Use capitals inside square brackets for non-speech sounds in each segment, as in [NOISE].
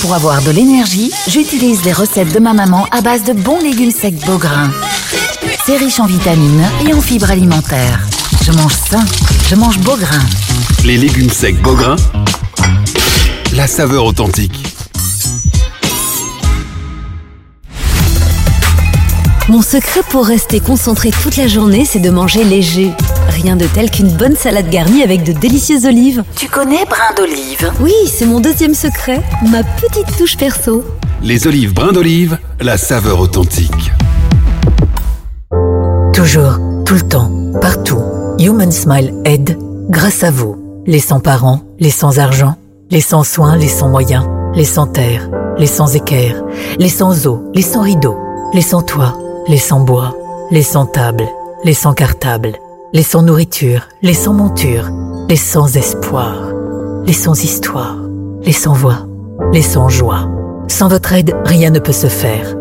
Pour avoir de l'énergie, j'utilise les recettes de ma maman à base de bons légumes secs Beaugrain. C'est riche en vitamines et en fibres alimentaires. Je mange sain, je mange Beaugrain. Les légumes secs Beaugrain, la saveur authentique. Mon secret pour rester concentré toute la journée, c'est de manger léger. Rien de tel qu'une bonne salade garnie avec de délicieuses olives. Tu connais brin d'olive? Oui, c'est mon deuxième secret, ma petite touche perso. Les olives brin d'olive, la saveur authentique. Toujours, tout le temps, partout. Human Smile aide grâce à vous. Les sans parents, les sans argent, les sans soins, les sans moyens, les sans terre, les sans équerre, les sans eau, les sans rideaux, les sans toit, les sans bois, les sans table, les sans cartable, les sans nourriture, les sans monture, les sans espoir, les sans histoire, les sans voix, les sans joie. Sans votre aide, rien ne peut se faire.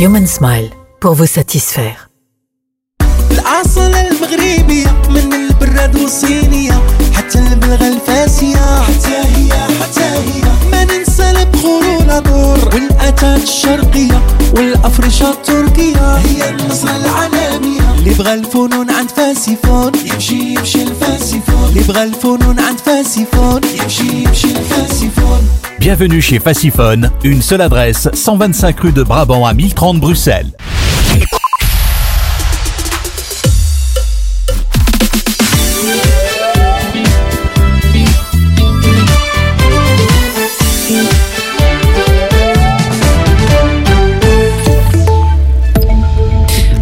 Human Smile, pour vous satisfaire. الأصل المغربية من البراد والصينية حتى البلغة الفاسية حتى هي حتى هي ما ننسى البخور والعطور والأتات الشرقية والأفرشة التركية هي النصرة العالمية اللي بغى الفنون عند فاسيفون يمشي يمشي الفاسيفون اللي بغى الفنون عند فاسيفون يمشي يمشي الفاسيفون Bienvenue chez Faciphone, une seule adresse, 125 rue de Brabant à 1030 Bruxelles.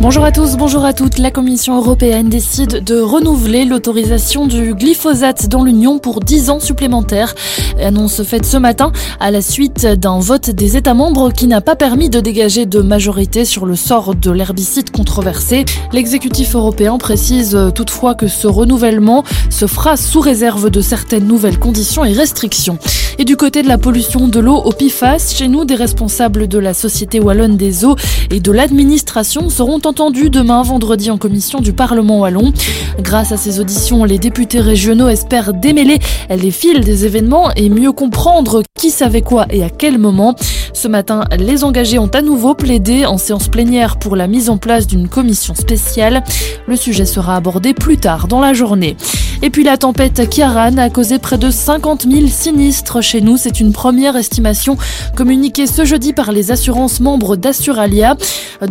Bonjour à tous, bonjour à toutes. La Commission européenne décide de renouveler l'autorisation du glyphosate dans l'Union pour 10 ans supplémentaires. Annonce faite ce matin à la suite d'un vote des États membres qui n'a pas permis de dégager de majorité sur le sort de l'herbicide controversé. L'exécutif européen précise toutefois que ce renouvellement se fera sous réserve de certaines nouvelles conditions et restrictions. Et du côté de la pollution de l'eau au PIFAS, chez nous, des responsables de la Société Wallonne des Eaux et de l'administration seront entendus demain vendredi en commission du Parlement Wallon. Grâce à ces auditions, les députés régionaux espèrent démêler les fils des événements et mieux comprendre qui savait quoi et à quel moment. Ce matin, les engagés ont à nouveau plaidé en séance plénière pour la mise en place d'une commission spéciale. Le sujet sera abordé plus tard dans la journée. Et puis la tempête Kiaran a causé près de 50 000 sinistres chez nous. C'est une première estimation communiquée ce jeudi par les assurances membres d'Assuralia.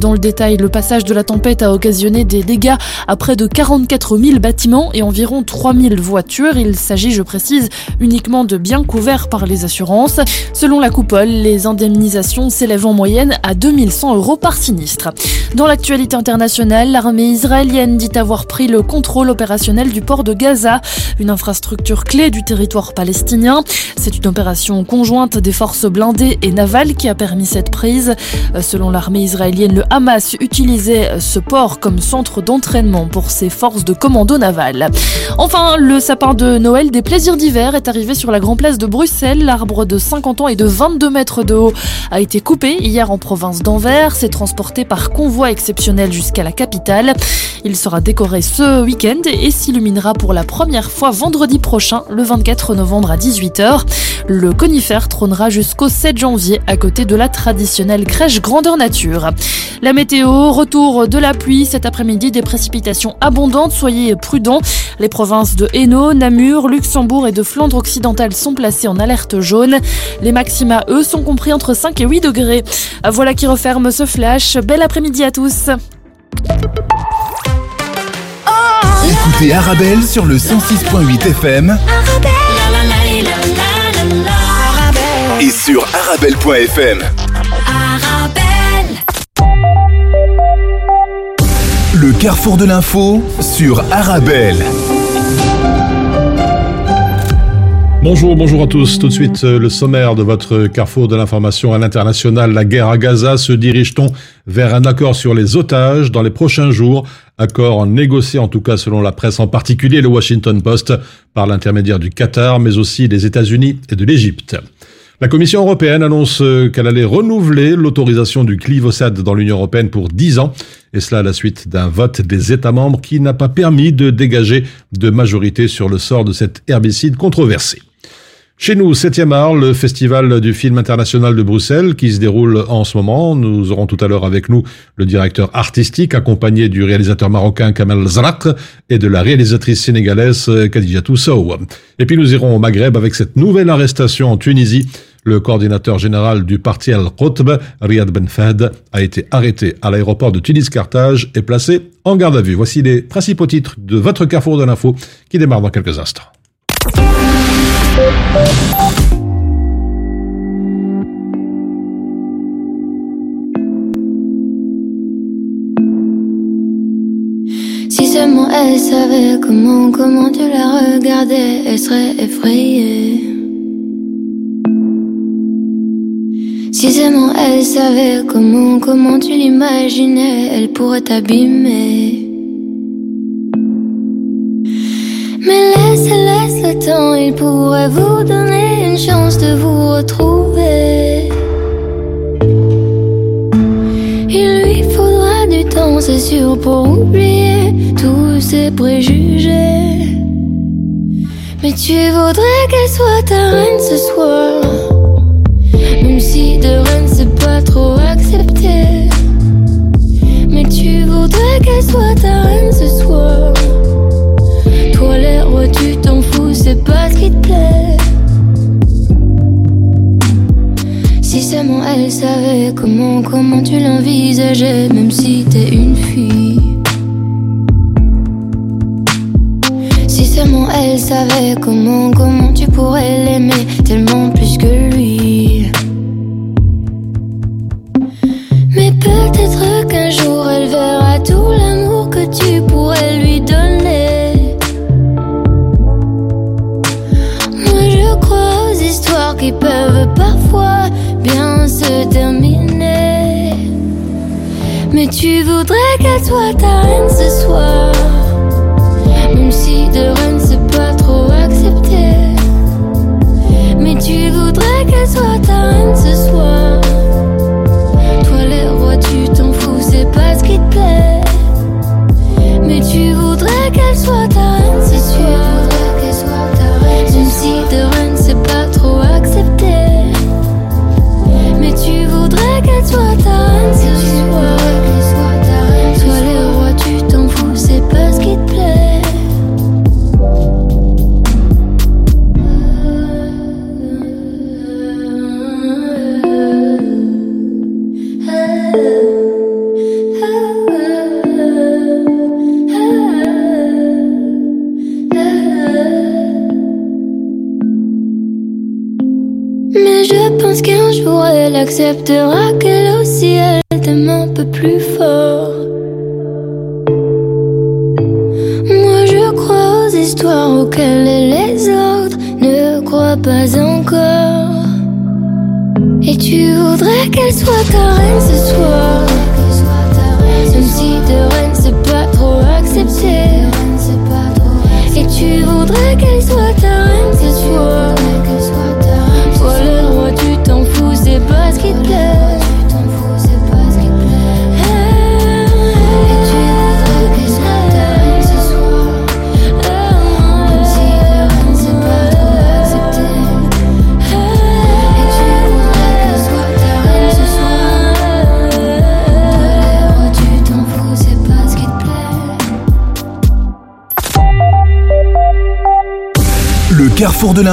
Dans le détail, le passage de la tempête a occasionné des dégâts à près de 44 000 bâtiments et environ 3 000 voitures. Il s'agit, je précise, uniquement de biens couverts par les assurances. Selon la coupole, les indemnisations s'élèvent en moyenne à 2100 euros par sinistre. Dans l'actualité internationale, l'armée israélienne dit avoir pris le contrôle opérationnel du port de Gaza, une infrastructure clé du territoire palestinien. C'est une opération conjointe des forces blindées et navales qui a permis cette prise. Selon l'armée israélienne, le Hamas utilisait ce port comme centre d'entraînement pour ses forces de commando naval. Enfin, le sapin de Noël des plaisirs d'hiver est arrivé sur la grande place de Bruxelles. L'arbre de 50 ans et de 22 mètres de haut a été coupé hier en province d'Anvers. C'est transporté par convoi exceptionnel jusqu'à la capitale. Il sera décoré ce week-end et s'illuminera pour la première fois vendredi prochain, le 24 novembre à 18h. Le conifère trônera jusqu'au 7 janvier à côté de la traditionnelle crèche grandeur nature. La météo, retour de la pluie cet après-midi, des précipitations abondantes, soyez prudents. Les provinces de Hainaut, Namur, Luxembourg et de Flandre occidentale sont placées en alerte jaune. Les maxima, eux, sont compris entre 5 et 8 degrés. Voilà qui referme ce flash. Bel après-midi à tous. Écoutez Arabelle sur le 106.8 FM Et sur arabelle.fm. Le carrefour de l'info sur Arabelle. Bonjour, bonjour à tous. Tout de suite, euh, le sommaire de votre carrefour de l'information à l'international. La guerre à Gaza. Se dirige-t-on vers un accord sur les otages dans les prochains jours? Accord négocié, en tout cas selon la presse, en particulier le Washington Post, par l'intermédiaire du Qatar, mais aussi des États-Unis et de l'Égypte. La Commission européenne annonce euh, qu'elle allait renouveler l'autorisation du glyphosate dans l'Union européenne pour 10 ans, et cela à la suite d'un vote des États membres qui n'a pas permis de dégager de majorité sur le sort de cet herbicide controversé. Chez nous, 7e art, le festival du film international de Bruxelles qui se déroule en ce moment. Nous aurons tout à l'heure avec nous le directeur artistique accompagné du réalisateur marocain Kamel Zrak et de la réalisatrice sénégalaise Khadija Sow. Et puis nous irons au Maghreb avec cette nouvelle arrestation en Tunisie. Le coordinateur général du parti Al-Qutb, Riyad Ben Fahd, a été arrêté à l'aéroport de Tunis-Carthage et placé en garde à vue. Voici les principaux titres de votre carrefour de l'info qui démarre dans quelques instants. Si seulement elle savait comment, comment tu la regardais, elle serait effrayée. Si seulement elle savait comment, comment tu l'imaginais, elle pourrait t'abîmer. Mais laisse, laisse temps, il pourrait vous donner une chance de vous retrouver. Il lui faudra du temps, c'est sûr, pour oublier tous ses préjugés. Mais tu voudrais qu'elle soit ta reine ce soir. Même si de reine c'est pas trop accepté. Mais tu voudrais qu'elle soit ta reine ce soir. Toi rois tu c'est pas ce qui te plaît. Si seulement elle savait comment, comment tu l'envisageais, même si t'es une fille. Si seulement elle savait comment, comment tu pourrais l'aimer tellement plus que lui. Mais peut-être qu'un jour elle verra tout l'amour que tu pourrais lui qui peuvent parfois bien se terminer. Mais tu voudrais qu'elle soit ta reine ce soir.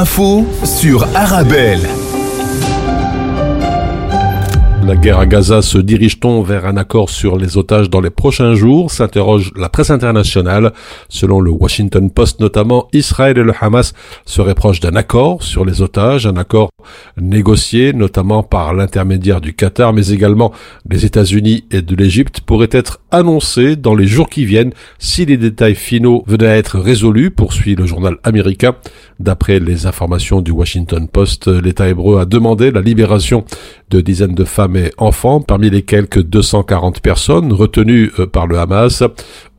L'info sur Arabelle. La guerre à Gaza se dirige-t-on vers un accord sur les otages dans les prochains jours s'interroge la presse internationale. Selon le Washington Post notamment, Israël et le Hamas seraient proches d'un accord sur les otages, un accord négocié notamment par l'intermédiaire du Qatar mais également des États-Unis et de l'Égypte pourrait être annoncé dans les jours qui viennent si les détails finaux venaient à être résolus, poursuit le journal américain. D'après les informations du Washington Post, l'État hébreu a demandé la libération de dizaines de femmes et enfants parmi les quelques 240 personnes retenues euh, par le Hamas.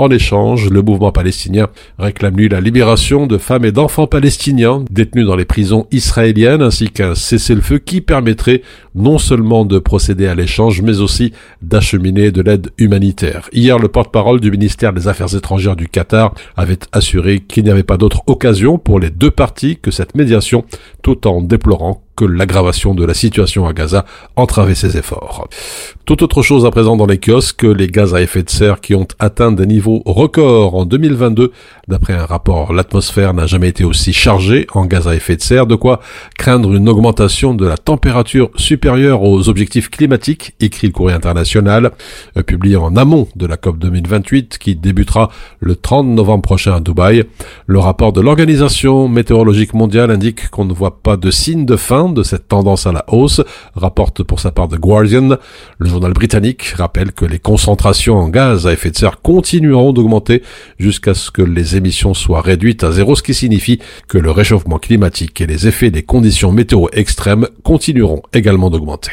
En échange, le mouvement palestinien réclame lui la libération de femmes et d'enfants palestiniens détenus dans les prisons israéliennes ainsi qu'un cessez-le-feu qui permettrait non seulement de procéder à l'échange mais aussi d'acheminer de l'aide humanitaire. Hier, le porte-parole du ministère des Affaires étrangères du Qatar avait assuré qu'il n'y avait pas d'autre occasion pour les deux parties que cette médiation tout en déplorant que l'aggravation de la situation à Gaza entravait ses efforts. Tout autre chose à présent dans les kiosques, les gaz à effet de serre qui ont atteint des niveaux records en 2022. D'après un rapport, l'atmosphère n'a jamais été aussi chargée en gaz à effet de serre, de quoi craindre une augmentation de la température supérieure aux objectifs climatiques, écrit le courrier international, euh, publié en amont de la COP 2028 qui débutera le 30 novembre prochain à Dubaï. Le rapport de l'Organisation météorologique mondiale indique qu'on ne voit pas de signe de fin de cette tendance à la hausse, rapporte pour sa part The Guardian. Le journal britannique rappelle que les concentrations en gaz à effet de serre continueront d'augmenter jusqu'à ce que les émissions soient réduites à zéro, ce qui signifie que le réchauffement climatique et les effets des conditions météo extrêmes continueront également d'augmenter.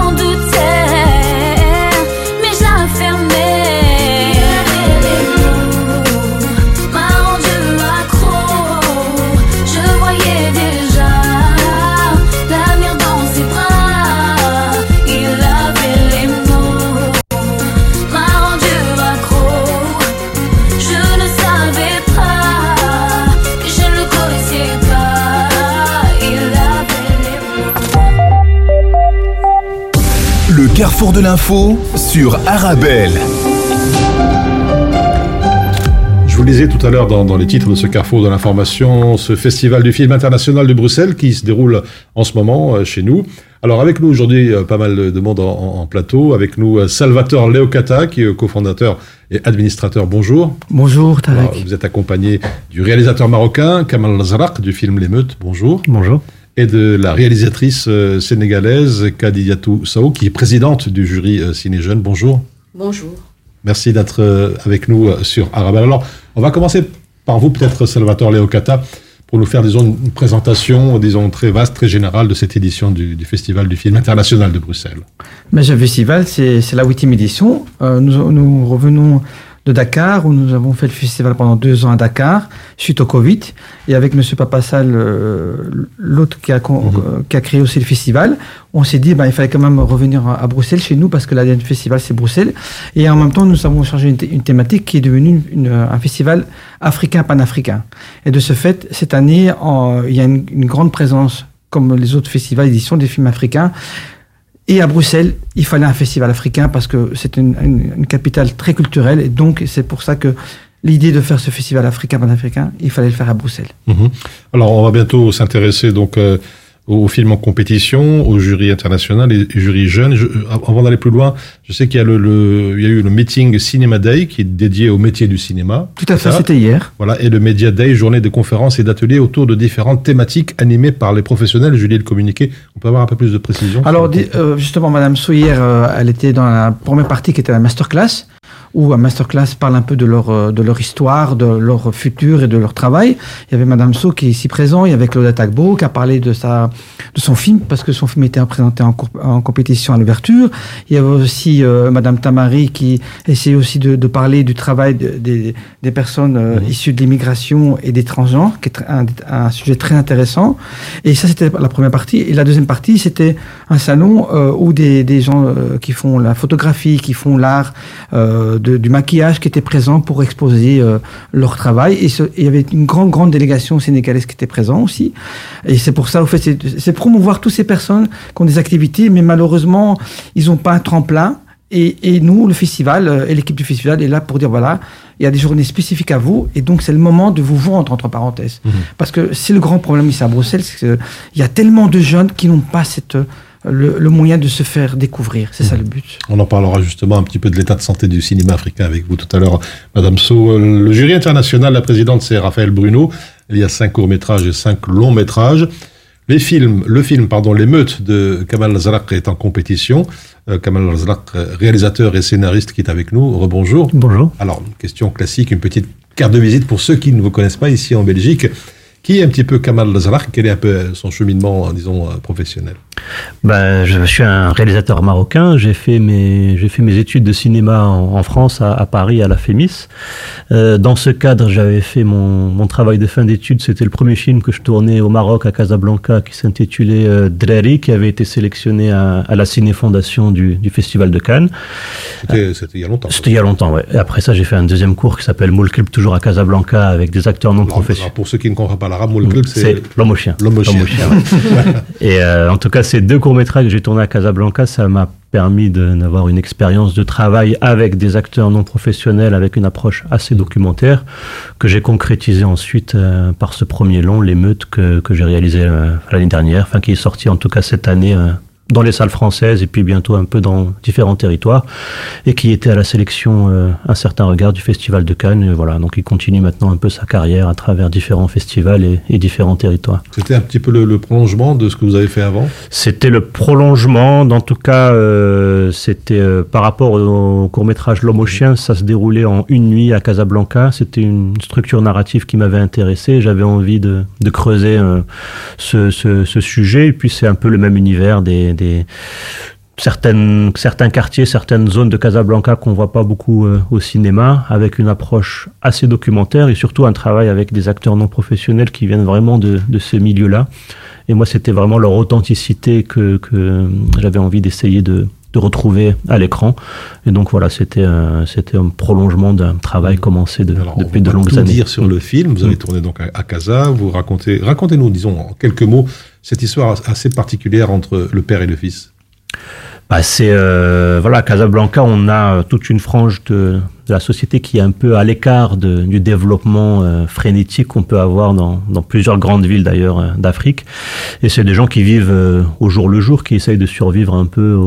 l'info sur Arabelle. Je vous lisais tout à l'heure dans, les titres de ce carrefour de l'information, ce festival du film international de Bruxelles qui se déroule en ce moment euh, chez nous. Alors avec nous aujourd'hui, euh, pas mal de monde en, plateau. Avec nous, euh, Salvatore Leocata, qui est cofondateur et administrateur. Bonjour. Bonjour, Tarek. vous êtes accompagné du réalisateur marocain Kamal Zarak du film L'émeute. Bonjour. Bonjour et de la réalisatrice euh, sénégalaise Kadiyatou Sao, qui est présidente du jury euh, Ciné Jeune. Bonjour. Bonjour. Merci d'être euh, avec nous sur Arabelle. Alors, on va commencer par vous, peut-être Salvatore Leocata, pour nous faire, disons, une présentation, disons, très vaste, très générale de cette édition du, du Festival du film international de Bruxelles. Mais le festival, c'est c'est la huitième édition. Euh, nous, nous revenons de Dakar, où nous avons fait le festival pendant deux ans à Dakar, suite au Covid. Et avec M. Papassal, euh, l'autre qui, a con- euh, qui a créé aussi le festival, on s'est dit ben, il fallait quand même revenir à, Bruxelles, chez nous, parce que l'ADN du festival, c'est Bruxelles. Et en même temps, nous avons changé une, thé- une thématique qui est devenue une- une- un festival africain-panafricain. Et de ce fait, cette année, en- il y a une, une grande présence, comme les autres festivals éditions des films africains. Et à Bruxelles, il fallait un festival africain parce que c'est une, capitale très culturelle. Et donc, c'est pour ça que l'idée de faire ce festival africain-panafricain, il fallait le faire à Bruxelles. Mhm. Alors, on va bientôt s'intéresser donc euh, aux films en compétition, au jury international et au jury jeune. Je- euh, avant d'aller plus loin, je sais qu'il y a le, le- il y a eu le meeting Cinéma Day qui est dédié au métier du cinéma. Tout à fait, c'était hier. Voilà, et le Media Day, journée de conférences et d'ateliers autour de différentes thématiques animées par les professionnels. Julie, le communiqué, on peut avoir un peu plus de précision Alors, euh, justement, Madame Sou, hier, euh, elle était dans la première partie qui était la masterclass, où un masterclass parle un peu de leur, euh, de leur histoire, de leur futur et de leur travail. Il y avait Madame So qui est ici présent, il y avait Claudette Agbo qui a parlé de, sa, de son film, parce que son film était présenté en, compétition à l'ouverture. Il y avait aussi euh, Madame Tamari qui essayait aussi de, de parler du travail de- des, des personnes euh, issues de l'immigration et des transgenres, qui est un, un sujet très intéressant. Et ça, c'était la première partie. Et la deuxième partie, c'était un salon euh, où des, des gens qui font la photographie, qui font l'art euh, de- du maquillage, qui étaient présents pour exposer euh, leur travail. Et ce- il y avait une grande, grande délégation sénégalaise qui était présente aussi. Et c'est pour ça, au fait, c'est- promouvoir toutes ces personnes qui ont des activités, mais malheureusement, ils n'ont pas un tremplin. Et, et nous, le festival euh, et l'équipe du festival est là pour dire voilà, il y a des journées spécifiques à vous, et donc c'est le moment de vous vendre entre parenthèses. Parce que c'est le grand problème ici à Bruxelles, c'est qu'il y a tellement de jeunes qui n'ont pas cette, euh, le, le moyen de se faire découvrir. C'est ça le but. On en parlera justement un petit peu de l'état de santé du cinéma africain avec vous tout à l'heure, Madame So. Euh, Le jury international, la présidente, c'est Raphaël Bruno. Il y a cinq courts-métrages et cinq longs-métrages. Les films, le film, pardon, L'émeute de Kamal Zalak est en compétition. Euh, Kamal Zalak, réalisateur et scénariste qui est avec nous. Rebonjour. Bonjour. Alors, une question classique, une petite carte de visite pour ceux qui ne vous connaissent pas ici en Belgique. Qui est un petit peu Kamal Zalak? Quel est un peu son cheminement, disons, euh, professionnel? Ben, je suis un réalisateur marocain. J'ai fait mes, j'ai fait mes études de cinéma en, en France, à, à Paris, à la FEMIS. Euh, dans ce cadre, j'avais fait mon, mon travail de fin d'études. C'était le premier film que je tournais au Maroc, à Casablanca, qui s'intitulait euh, Dreri, qui avait été sélectionné à, à la Ciné Fondation du, du Festival de Cannes. C'était c'était il y a longtemps. C'était il y a longtemps, ouais. Et après ça, j'ai fait un deuxième cours qui s'appelle Moulkrib, toujours à Casablanca, avec des acteurs non professionnels. Pour ceux qui ne comprennent pas l'arabe, Moul Club, C'est c'est l'homme au chien. l'homme au chien. ouais. [LAUGHS] Et euh, en tout cas, ces deux courts-métrages que j'ai tournés à Casablanca, ça m'a permis d'avoir une expérience de travail avec des acteurs non professionnels, avec une approche assez documentaire, que j'ai concrétisé ensuite euh, par ce premier long, L'émeute, que, que j'ai réalisé euh, l'année dernière, enfin qui est sorti en tout cas cette année euh, dans les salles françaises et puis bientôt un peu dans différents territoires, et qui était à la sélection euh, Un certain regard du Festival de Cannes. Et voilà, donc il continue maintenant un peu sa carrière à travers différents festivals et- et différents territoires. C'était un petit peu le, le prolongement de ce que vous avez fait avant? C'était le prolongement, en tout cas, euh, c'était euh, par rapport au court métrage L'homme au chien, ça se déroulait en une nuit à Casablanca. C'était une structure narrative qui m'avait intéressé. J'avais envie de, de creuser euh, ce, ce- ce sujet. Et puis c'est un peu le même univers des, des- certaines, certains quartiers, certaines zones de Casablanca qu'on voit pas beaucoup euh, au cinéma, avec une approche assez documentaire et surtout un travail avec des acteurs non professionnels qui viennent vraiment de, de ce milieu-là. Et moi, c'était vraiment leur authenticité que, que j'avais envie d'essayer de, de retrouver à l'écran. Et donc voilà, c'était un, c'était un prolongement d'un travail commencé de- depuis de On va longues tout années. dire sur le film. Vous avez tourné donc à, à Casa. Vous racontez, racontez-nous, disons, en quelques mots, cette histoire assez particulière entre le père et le fils? Bah, c'est euh, voilà, Casablanca, on a euh, toute une frange de, de la société qui est un peu à l'écart du développement euh, frénétique qu'on peut avoir dans, plusieurs grandes villes d'ailleurs euh, d'Afrique. Et c'est des gens qui vivent euh, au jour le jour, qui essayent de survivre un peu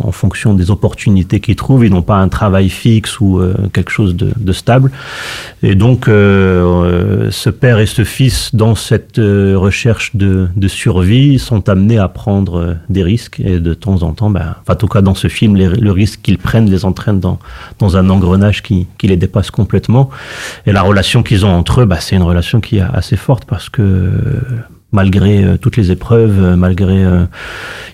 en fonction des opportunités qu'ils trouvent. Ils n'ont pas un travail fixe ou quelque chose de, stable. Et donc, ce père et ce fils, dans cette recherche de, survie, sont amenés à prendre des risques. Et de temps en temps, ben, en tout cas dans ce film, le risque qu'ils prennent les entraîne dans, dans un engrenage personnages qui, qui les dépassent complètement. Et la relation qu'ils ont entre eux, bah, c'est une relation qui est assez forte parce que malgré euh, toutes les épreuves, euh, malgré euh,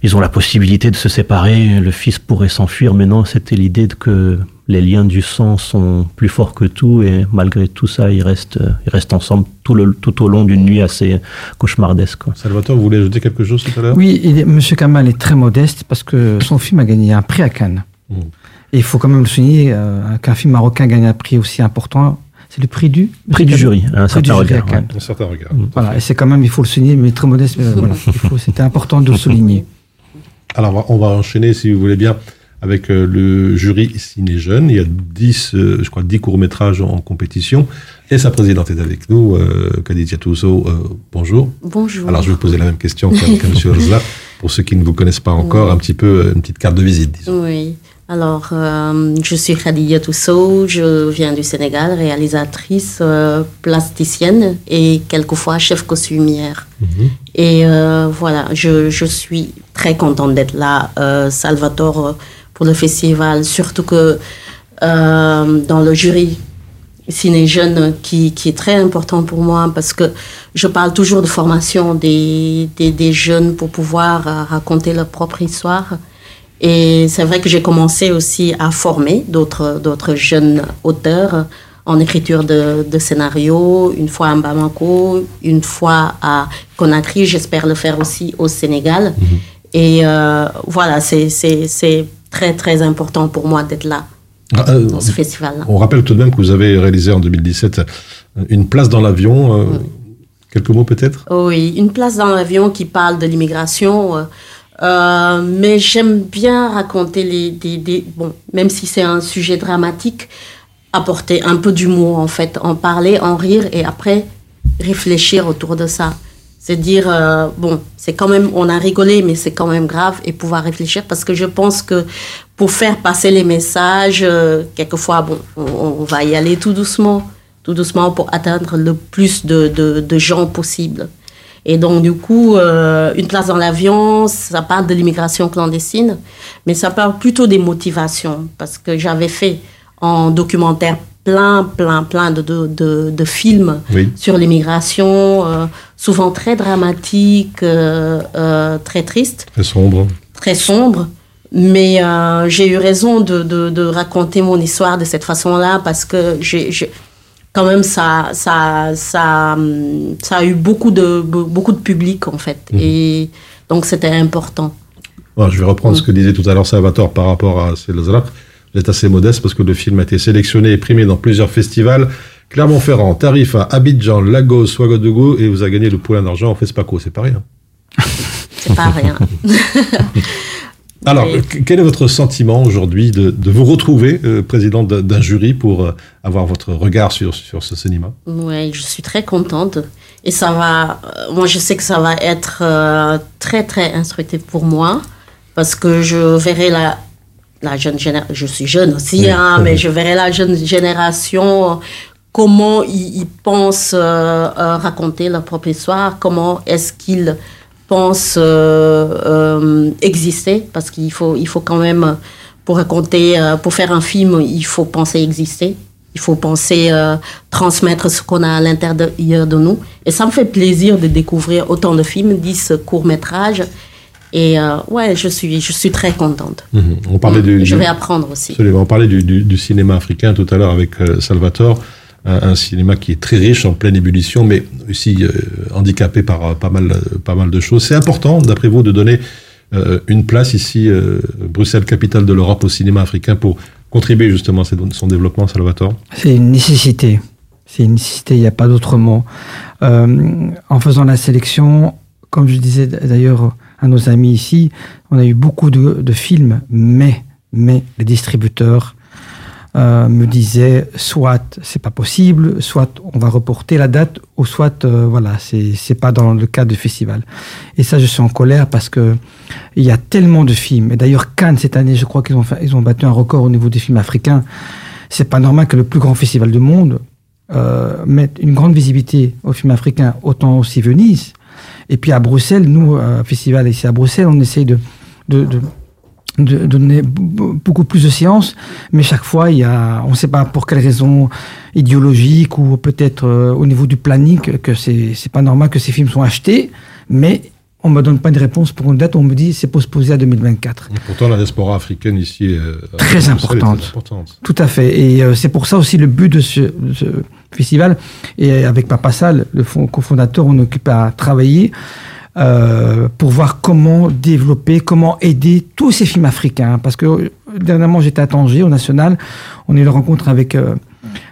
ils ont la possibilité de se séparer, le fils pourrait s'enfuir, mais non, c'était l'idée que les liens du sang sont plus forts que tout et malgré tout ça, ils restent, ils restent ensemble tout, le, tout au long d'une nuit assez cauchemardesque. Salvatore, vous voulez ajouter quelque chose tout à l'heure? Oui, Monsieur Kamal est très modeste parce que son film a gagné un prix à Cannes. Mm. Et il faut quand même le souligner euh, qu'un film marocain gagne un prix aussi important. C'est le prix du Prix du jury, un Prix du certain jury regard. Un certain regard. Voilà, et c'est quand même, il faut le souligner, mais très modeste. mais voilà, il faut- [LAUGHS] c'était important de le souligner. Alors, on va- on va enchaîner, si vous voulez bien, avec euh, le jury Ciné Jeune. Il y a 10, euh, je crois, 10 courts-métrages en compétition. Et sa présidente est avec nous, euh, Khadija Tousso. euh, bonjour. Bonjour. Alors, je vais vous poser la même question qu'à qu'à M. Herzla. [LAUGHS] Pour ceux qui ne vous connaissent pas encore, Oui. un petit peu, une petite carte de visite, disons. Oui. Alors, euh, je suis Khadija Tousso, je viens du Sénégal, réalisatrice, euh, plasticienne et quelquefois chef costumière. Et euh, voilà, je, je suis très contente d'être là, Salvatore, pour le festival, surtout que dans le jury Ciné Jeune, qui, qui est très important pour moi, parce que je parle toujours de formation des, des, des jeunes pour pouvoir raconter leur propre histoire. Et c'est vrai que j'ai commencé aussi à former d'autres d'autres jeunes auteurs en écriture de, de scénarios, une fois à Bamako, une fois à Conakry, j'espère le faire aussi au Sénégal. Et euh, voilà, c'est c'est- c'est très très important pour moi d'être là Ah, euh, dans ce festival-là. on rappelle tout de même que vous avez réalisé en 2017 euh, une place dans l'avion. euh, Quelques mots peut-être? Oui, une place dans l'avion qui parle de l'immigration. Euh, mais j'aime bien raconter les, des, des- bon, même si c'est un sujet dramatique, apporter un peu d'humour en fait, en parler, en rire et après réfléchir autour de ça. C'est dire, euh, bon, c'est quand même, on a rigolé, mais c'est quand même grave et pouvoir réfléchir parce que je pense que pour faire passer les messages, euh, quelquefois, bon, on, va y aller tout doucement, tout doucement pour atteindre le plus de gens possible. Et donc, du coup, euh, une place dans l'avion, ça parle de l'immigration clandestine, mais ça parle plutôt des motivations, parce que j'avais fait en documentaire plein, plein, plein de, de, de, de films Oui. sur l'immigration, euh, souvent très dramatiques, euh, euh, très tristes Très sombre. très sombre. Mais j'ai eu raison de, de, de raconter mon histoire de cette façon-là parce que j'ai- quand même ça, ça, ça, hum, ça a eu beaucoup de, be- beaucoup de public en fait. Mhm. Et donc c'était important. Bon, je vais reprendre ce que disait tout à l'heure Salvatore par rapport à Selazrak. Vous êtes assez modeste parce que le film a été sélectionné et primé dans plusieurs festivals. Clermont-Ferrand, Tarifa, Abidjan, Lagos, Ouagadougou et vous avez gagné le poulain d'argent en FESPACO. C'est pas rien. [LAUGHS] C'est pas rien. [LAUGHS] Alors, quel est votre sentiment aujourd'hui de, de vous retrouver euh, président d'un jury pour euh, avoir votre regard sur, sur ce cinéma? Oui, je suis très contente. Et ça va, euh, moi je sais que ça va être euh, très très instructif pour moi parce que je verrai la, la jeune génération, je suis jeune aussi, Oui, hein, oui. mais je verrai la jeune génération, comment ils, ils pensent raconter leur propre histoire, comment est-ce qu'ils pensent euh, euh, exister, parce qu'il faut, il faut quand même, pour raconter, euh, pour faire un film, il faut penser exister. Il faut penser euh, transmettre ce qu'on a à l'intérieur de nous. Et ça me fait plaisir de découvrir autant de films, 10 courts-métrages. Et euh, ouais, je suis, je suis très contente. Mhm. On parlait Mm. du, Je vais apprendre aussi. Absolument. On parlait du, du- du cinéma africain tout à l'heure avec euh, Salvatore, un, un cinéma qui est très riche, en pleine ébullition, mais aussi euh, handicapé par euh, pas mal, euh, pas mal de choses. C'est important, d'après vous, de donner une place ici, Bruxelles, capitale de l'Europe, au cinéma africain pour contribuer justement à son- développement, Salvatore? C'est une nécessité. C'est une nécessité, il n'y a pas d'autre mot. En faisant la sélection, comme je disais d'ailleurs à nos amis ici, on a eu beaucoup de, de films, mais, mais les distributeurs euh, me disaient soit c'est pas possible, soit on va reporter la date, ou soit euh, voilà, c'est c'est pas dans le cadre du festival. Et ça, je suis en colère parce que il y a tellement de films. Et d'ailleurs, Cannes cette année, je crois qu'ils ont, ils ont battu un record au niveau des films africains. C'est pas normal que le plus grand festival du monde euh, mette une grande visibilité aux films africains, autant aussi Venise. Et puis à Bruxelles, nous, euh, festival ici à Bruxelles, on essaye de, de, de, de donner beaucoup plus de séances, mais chaque fois, il y a, on ne sait pas pour quelle raison idéologique ou peut-être euh, au niveau du planning que c'est c'est pas normal que ces films soient achetés, mais on me donne pas une réponse pour une date, on me dit c'est postposé à 2024. Et pourtant, la diaspora africaine ici est euh, Très importante. Tout à fait. Et euh, c'est pour ça aussi le but de ce, de ce festival. Et avec Papa Sal, le fond- cofondateur, on est occupé à travailler euh, pour voir comment développer, comment aider tous ces films africains. Parce que euh, dernièrement, j'étais à Tanger, au National. On a eu une rencontre avec euh,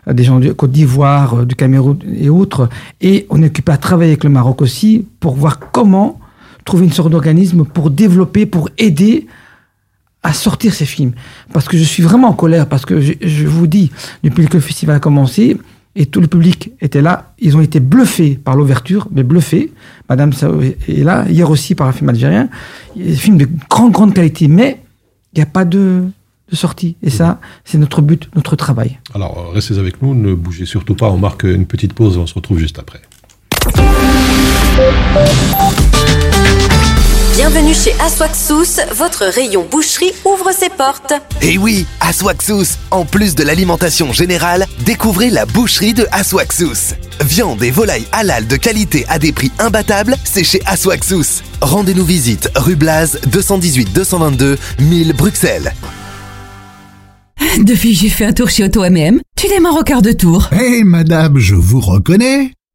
des gens du Côte d'Ivoire, euh, du Cameroun et autres. Et on est occupé à travailler avec le Maroc aussi pour voir comment trouver une sorte d'organisme pour développer, pour aider à sortir ces films. Parce que je suis vraiment en colère, parce que je vous dis, depuis que le festival a commencé, et tout le public était là, ils ont été bluffés par l'ouverture, mais bluffés. Madame Sao est là, hier aussi par un film algérien. Des films de grande, grande qualité, mais il n'y a pas de, de sortie. Et ça, c'est notre but, notre travail. Alors, euh, restez avec nous, ne bougez surtout pas, on marque une petite pause on se retrouve juste après. Bienvenue chez Aswaxous, votre rayon boucherie ouvre ses portes. Et oui, Aswaxous, en plus de l'alimentation générale, découvrez la boucherie de Aswaxous. Viande et volaille halal de qualité à des prix imbattables, c'est chez Aswaxous. Rendez-nous visite rue Blaz 218 222 1000 Bruxelles. Depuis, j'ai fait un tour chez Auto MM. Tu démarres au quart de tour. Hé madame, je vous reconnais.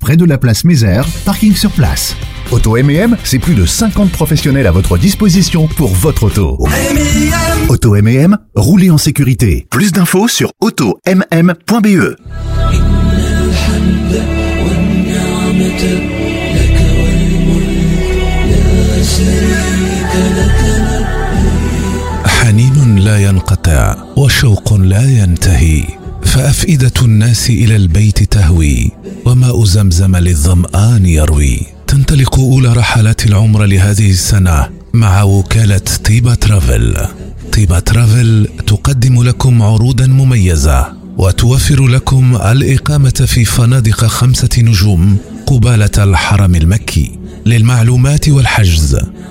près de la place Mézère, parking sur place. Auto M&M, c'est plus de 50 professionnels à votre disposition pour votre auto. Auto M&M, roulez en sécurité. Plus d'infos sur automm.be. حنين لا ينقطع وشوق لا ينتهي فأفئدة الناس إلى البيت تهوي وماء زمزم للظمآن يروي. تنطلق أولى رحلات العمر لهذه السنة مع وكالة طيبة ترافل. طيبة ترافل تقدم لكم عروضا مميزة وتوفر لكم الإقامة في فنادق خمسة نجوم قبالة الحرم المكي للمعلومات والحجز.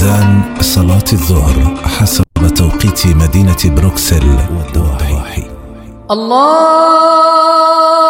أذان صلاة الظهر حسب توقيت مدينة بروكسل والضواحي الله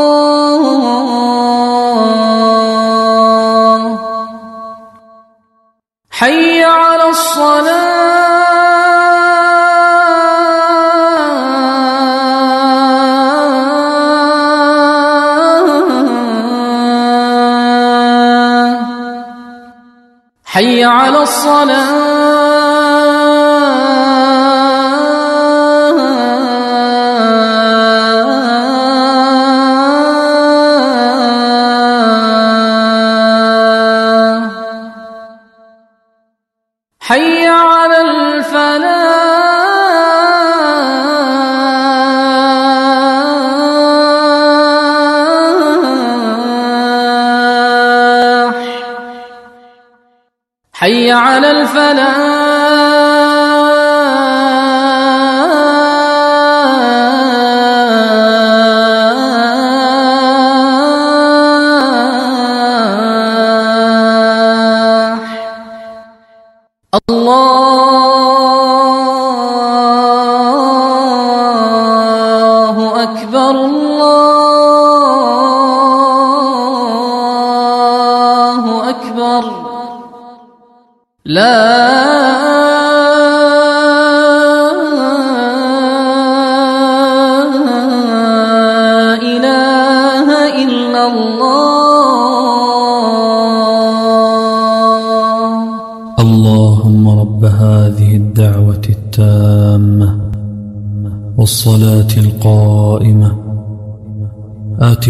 الصلاة. حي على الصلاة. الفلاح.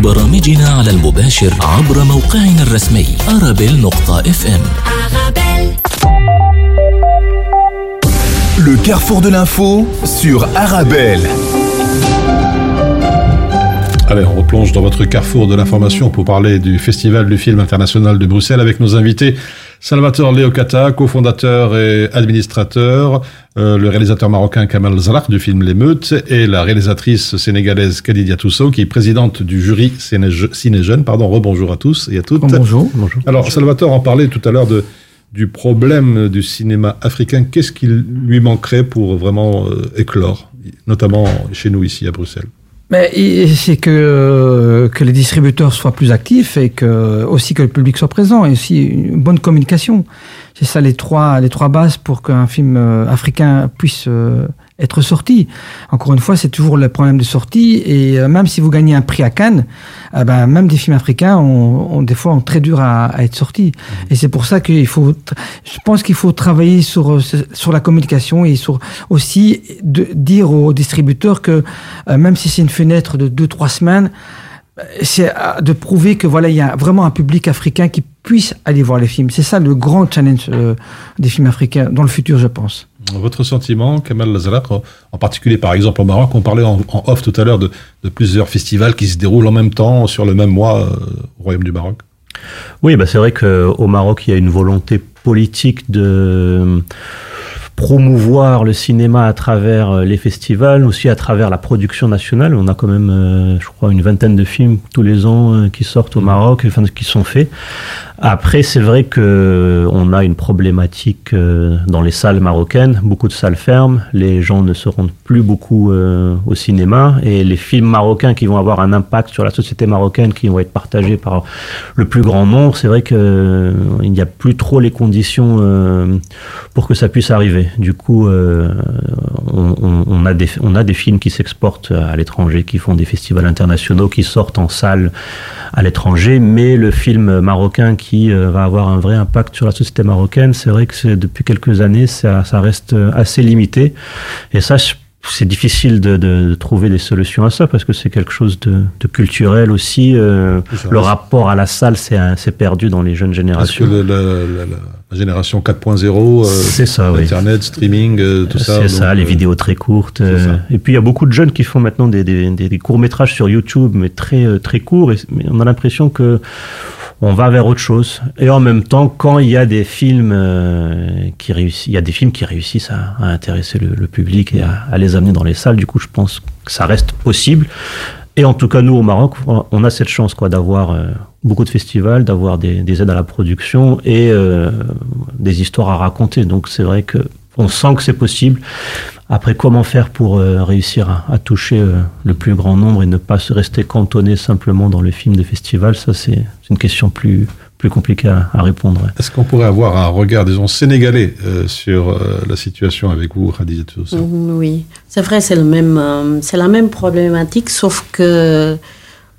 برامجنا على المباشر عبر موقعنا الرسمي أرابيل نقطة اف ام Le carrefour de l'info sur Arabelle. Allez, on replonge dans votre carrefour de l'information pour parler du Festival du film international de Bruxelles avec nos invités Salvatore Leocata, cofondateur et administrateur, euh, le réalisateur marocain Kamal Zalak du film L'émeute et la réalisatrice sénégalaise Khadidia Tousso qui est présidente du jury Ciné, Ciné Jeune. Pardon, rebonjour à tous et à toutes. Bonjour. Bonjour. Alors, Salvatore en parlait tout à l'heure de du problème du cinéma africain. Qu'est-ce qu'il lui manquerait pour vraiment euh, éclore, notamment chez nous ici à Bruxelles? Mais c'est que, que les distributeurs soient plus actifs et que, aussi que le public soit présent et aussi une bonne communication. C'est ça les trois, les trois bases pour qu'un film euh, africain puisse euh, être sorti. Encore une fois, c'est toujours le problème de sortie et euh, même si vous gagnez un prix à Cannes, eh ben, même des films africains ont, ont des fois ont très dur à, à être sortis. Et c'est pour ça qu'il faut, je pense qu'il faut travailler sur, euh, sur la communication et sur aussi de, dire aux distributeurs que euh, même si c'est une fenêtre de deux, trois semaines, euh, c'est euh, de prouver que voilà, il y a vraiment un public africain qui puisse aller voir les films. C'est ça le grand challenge euh, des films africains dans le futur, je pense. Votre sentiment, Kamal Lazalak, en particulier par exemple au Maroc, on parlait en, en off tout à l'heure de, de plusieurs festivals qui se déroulent en même temps sur le même mois euh, au Royaume du Maroc. Oui, bah c'est vrai qu'au Maroc, il y a une volonté politique de promouvoir le cinéma à travers euh, les festivals, aussi à travers la production nationale. On a quand même, euh, je crois, une vingtaine de films tous les ans qui sortent au Maroc, enfin qui sont faits. Après, c'est vrai que on a une problématique euh, dans les salles marocaines. Beaucoup de salles ferment, les gens ne se rendent plus beaucoup euh, au cinéma et les films marocains qui vont avoir un impact sur la société marocaine, qui vont être partagés par le plus grand nombre, c'est vrai que euh, il n'y a plus trop les conditions euh, pour que ça puisse arriver. Du coup, euh, on, a des, on a des films qui s'exportent à l'étranger, qui font des festivals internationaux, qui sortent en salle à l'étranger, mais le film marocain qui euh, va avoir un vrai impact sur la société marocaine, c'est vrai que c'est- depuis quelques années, ça, ça reste assez limité. Et ça, c'est difficile de, de- de trouver des solutions à ça parce que c'est quelque chose de, de culturel aussi. euh, C'est le rapport à la salle s'est perdu dans les jeunes Parce que générations. le- la, la- la génération 4.0, euh, C'est ça, oui. Internet, streaming, euh, tout ça. C'est ça, les euh, vidéos très courtes. c'est euh, et puis il y a beaucoup de jeunes qui font maintenant des, des, des- des courts-métrages sur YouTube, mais très, euh, très courts. Et, mais on a l'impression que on va vers autre chose. Et en même temps, quand il y a des films euh, qui réussissent, il y a des films qui réussissent à, intéresser le, public et à, les amener dans les salles, du coup, je pense que ça reste possible. Et en tout cas, nous, au Maroc, on a cette chance quoi, d'avoir euh, beaucoup de festivals, d'avoir des, des aides à la production et euh, des histoires à raconter. Donc, c'est vrai que on sent que c'est possible. Après, comment faire pour euh, réussir à, à toucher euh, le plus grand nombre et ne pas se rester cantonné simplement dans le film des festivals Ça, c'est une question plus, plus compliquée à, à répondre. ouais. Est-ce qu'on pourrait avoir un regard, disons, sénégalais euh, sur euh, la situation avec vous, Khadija Toussa Mhm, Oui, c'est vrai, c'est le même, euh, c'est la même problématique, sauf que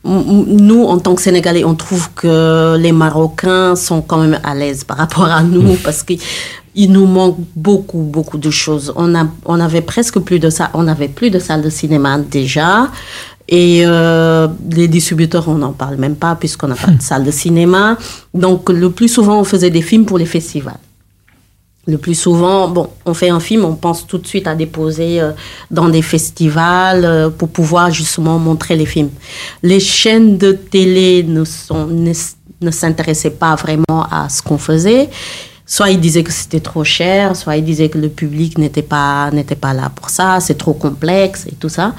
nous, en tant que Sénégalais, on trouve que les Marocains sont quand même à l'aise par rapport à nous parce qu'il nous manque beaucoup, beaucoup de choses. On, a, on avait presque plus de ça, on avait plus de salles de cinéma déjà. Et euh, les distributeurs, on n'en parle même pas puisqu'on n'a pas de [LAUGHS] salle de cinéma. Donc, le plus souvent, on faisait des films pour les festivals. Le plus souvent, bon, on fait un film, on pense tout de suite à déposer euh, dans des festivals euh, pour pouvoir justement montrer les films. Les chaînes de télé ne, sont, ne, ne s'intéressaient pas vraiment à ce qu'on faisait. Soit ils disaient que c'était trop cher, soit ils disaient que le public n'était pas, n'était pas là pour ça, c'est trop complexe et tout ça.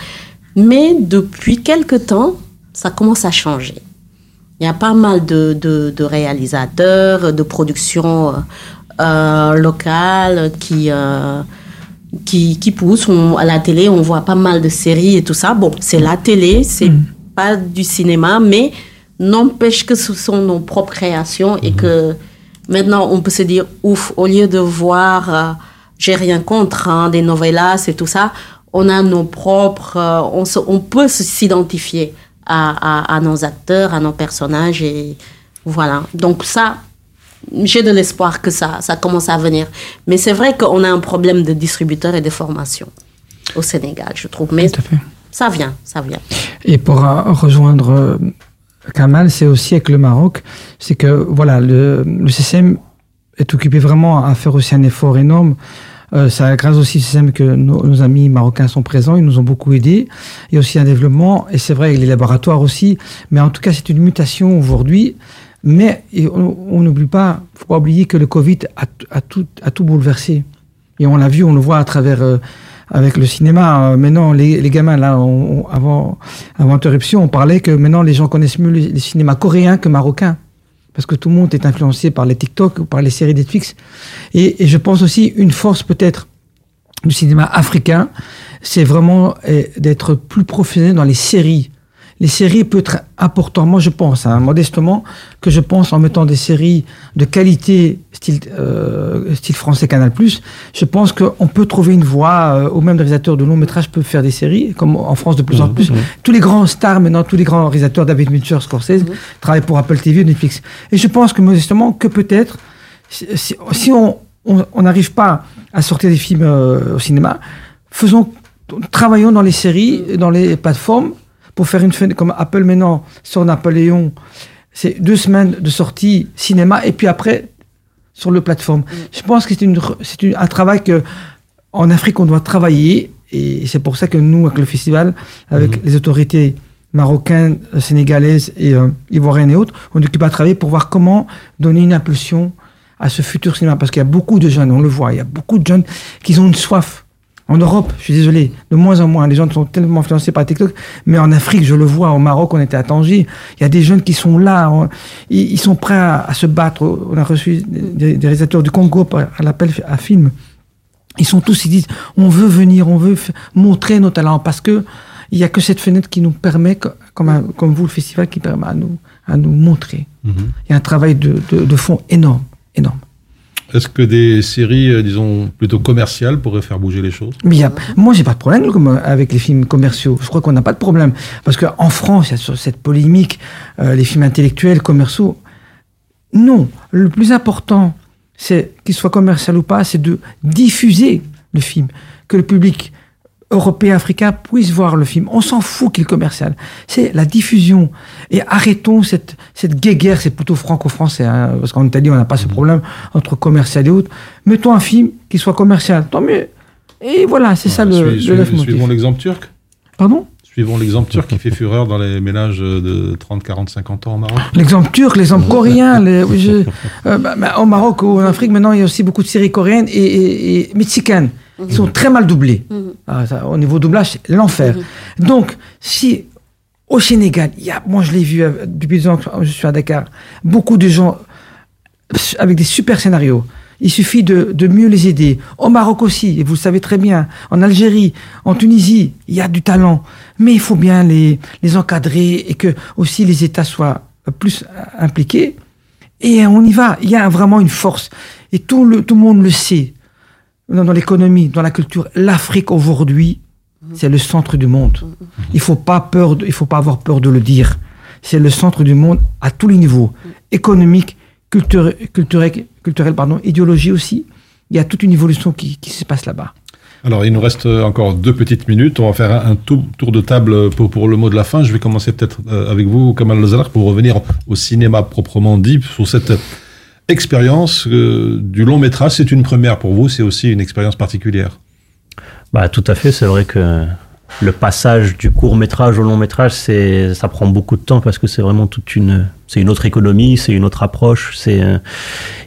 Mais depuis quelque temps, ça commence à changer. Il y a pas mal de, de, de réalisateurs, de productions euh, locales qui, euh, qui, qui poussent. On- à la télé, on voit pas mal de séries et tout ça. Bon, c'est la télé, c'est pas du cinéma, mais n'empêche que ce sont nos propres créations et que maintenant on peut se dire, ouf, au lieu de voir, euh, j'ai rien contre hein, des novellas et tout ça, on a nos propres, euh, on, se- on peut se- s'identifier à, à, à nos acteurs, à nos personnages et voilà. Donc ça, j'ai de l'espoir que ça, ça commence à venir. Mais c'est vrai qu'on a un problème de distributeurs et de formation au Sénégal, je trouve. Mais ça vient, ça vient. Et pour euh, rejoindre euh, Kamal, c'est aussi avec le Maroc, c'est que voilà, le, le CCM est occupé vraiment à faire aussi un effort énorme. Euh, c'est grâce aussi au CCM que nos, nos amis marocains sont présents, ils nous ont beaucoup aidés. Il y a aussi un développement, et c'est vrai, avec les laboratoires aussi. Mais en tout cas, c'est une mutation aujourd'hui. Mais on n'oublie pas, faut pas oublier que le Covid a, a tout, a tout bouleversé. Et on l'a vu, on le voit à travers euh, avec le cinéma. Euh, maintenant, les, les gamins, là, on- on- avant, avant interruption, on parlait que maintenant les gens connaissent mieux les, les cinémas coréens que marocains. Parce que tout le monde est influencé par les TikTok ou par les séries Netflix. Et, et je pense aussi une force peut-être du cinéma africain, c'est vraiment eh, d'être plus professionnel dans les séries. Les séries peut être important. Moi, je pense, hein, modestement, que je pense en mettant des séries de qualité, style, euh, style français Canal+, je pense qu'on peut trouver une voie, euh, ou même des réalisateurs de longs métrages peuvent faire des séries, comme en France de plus en plus. Tous les grands stars, maintenant, tous les grands réalisateurs, David Fincher, Scorsese, travaillent pour Apple TV, Netflix. Et je pense que, modestement, que peut-être, si, si- si on on on n'arrive pas à sortir des films euh, au cinéma, faisons, travaillons dans les séries, dans les plateformes, pour faire une fenêtre comme Apple maintenant sur Napoléon. C'est deux semaines de sortie cinéma et puis après sur le plateforme. Je pense que c'est une, c'est une- un travail que en Afrique on doit travailler et c'est pour ça que nous avec le festival, avec les autorités marocaines, sénégalaises et euh, ivoiriennes et autres, on occupe à travailler pour voir comment donner une impulsion à ce futur cinéma parce qu'il y a beaucoup de jeunes, on le voit, il y a beaucoup de jeunes qui ont une soif. En Europe, je suis désolé, de moins en moins, les gens sont tellement influencés par TikTok, mais en Afrique, je le vois, au Maroc, on était à Tanger, il y a des jeunes qui sont là, on- ils, ils sont prêts à, à se battre. On a reçu des, des réalisateurs du Congo à l'appel à film. Ils sont tous, ils disent, on veut venir, on veut montrer nos talents parce que il y a que cette fenêtre qui nous permet, co- comme, un- comme vous, le festival, qui permet à nous, à nous montrer. Il y a un travail de, de, de fond énorme, énorme. Est-ce que des séries, euh, disons, plutôt commerciales pourraient faire bouger les choses? A, moi, j'ai pas de problème comme, avec les films commerciaux. Je crois qu'on n'a pas de problème. Parce qu'en France, il y a sur cette polémique, euh, les films intellectuels, commerciaux. Non. Le plus important, c'est qu'il soit commercial ou pas, c'est de diffuser le film. Que le public Européens, Africains puissent voir le film. On s'en fout qu'il est commercial. C'est la diffusion. Et arrêtons cette, cette guéguerre, c'est plutôt franco-français, hein, parce qu'en Italie, on n'a pas ce problème entre commercial et autres. Mettons un film qui soit commercial, tant mieux. Et voilà, c'est ça le, Suis- le suis- suivons l'exemple turc. Pardon? Suivons l'exemple turc qui fait fureur dans les ménages de 30, 40, 50 ans au Maroc. L'exemple turc, l'exemple coréen, les- je- [LAUGHS] euh, bah, bah, au Maroc ou en Afrique, maintenant, il y a aussi beaucoup de séries coréennes et, et- et mexicaines qui sont très mal doublées. Ah, ça, au niveau doublage, c'est l'enfer. Donc, si au Sénégal, il y a, moi je l'ai vu euh, depuis deux ans que je suis à Dakar, beaucoup de gens avec des super scénarios. Il suffit de, de mieux les aider. Au Maroc aussi, et vous le savez très bien, en Algérie, en Tunisie, il y a du talent. Mais il faut bien les, les encadrer et que aussi les États soient plus impliqués. Et on y va. Il y a vraiment une force. Et tout le, tout le monde le sait. Dans, dans l'économie, dans la culture, l'Afrique aujourd'hui, c'est le centre du monde. Il faut pas peur, il faut pas avoir peur de le dire. C'est le centre du monde à tous les niveaux, économique, culture- culturel, pardon, idéologie aussi. Il y a toute une évolution qui, se passe là-bas. Alors, il nous reste encore deux petites minutes. On va faire un, tour, de table pour, le mot de la fin. Je vais commencer peut-être euh, avec vous, Kamal Lazar, pour revenir au cinéma proprement dit, sur cette expérience euh, du long métrage. C'est une première pour vous, c'est aussi une expérience particulière. Bah, tout à fait, c'est vrai que le passage du court métrage au long métrage, c'est, ça prend beaucoup de temps parce que c'est vraiment toute une, c'est une autre économie, c'est une autre approche, c'est, euh,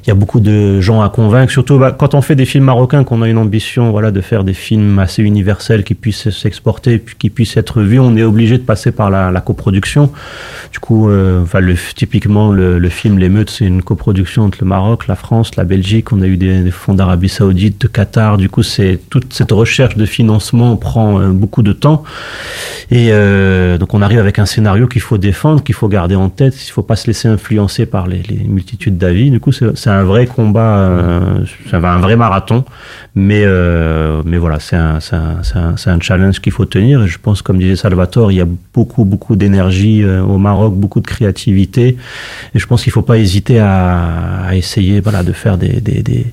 il y a beaucoup de gens à convaincre. Surtout bah, quand on fait des films marocains, qu'on a une ambition, voilà, de faire des films assez universels qui puissent s'exporter, qui puissent être vus, on est obligé de passer par la, coproduction. Du coup, euh, typiquement le, film L'émeute, c'est une coproduction entre le Maroc, la France, la Belgique. On a eu des, fonds d'Arabie Saoudite, de Qatar. Du coup, c'est toute cette recherche de financement prend euh, beaucoup de temps. Et donc, on arrive avec un scénario qu'il faut défendre, qu'il faut garder en tête. Il faut pas se laisser influencer par les, multitudes d'avis. Du coup, c'est un vrai combat, euh, un vrai marathon. Mais, euh, mais voilà, c'est un, un, un, un challenge qu'il faut tenir. Et je pense, comme disait Salvatore, il y a beaucoup, beaucoup d'énergie euh, au Maroc, beaucoup de créativité. Et je pense qu'il faut pas hésiter à, essayer voilà, de faire des, des,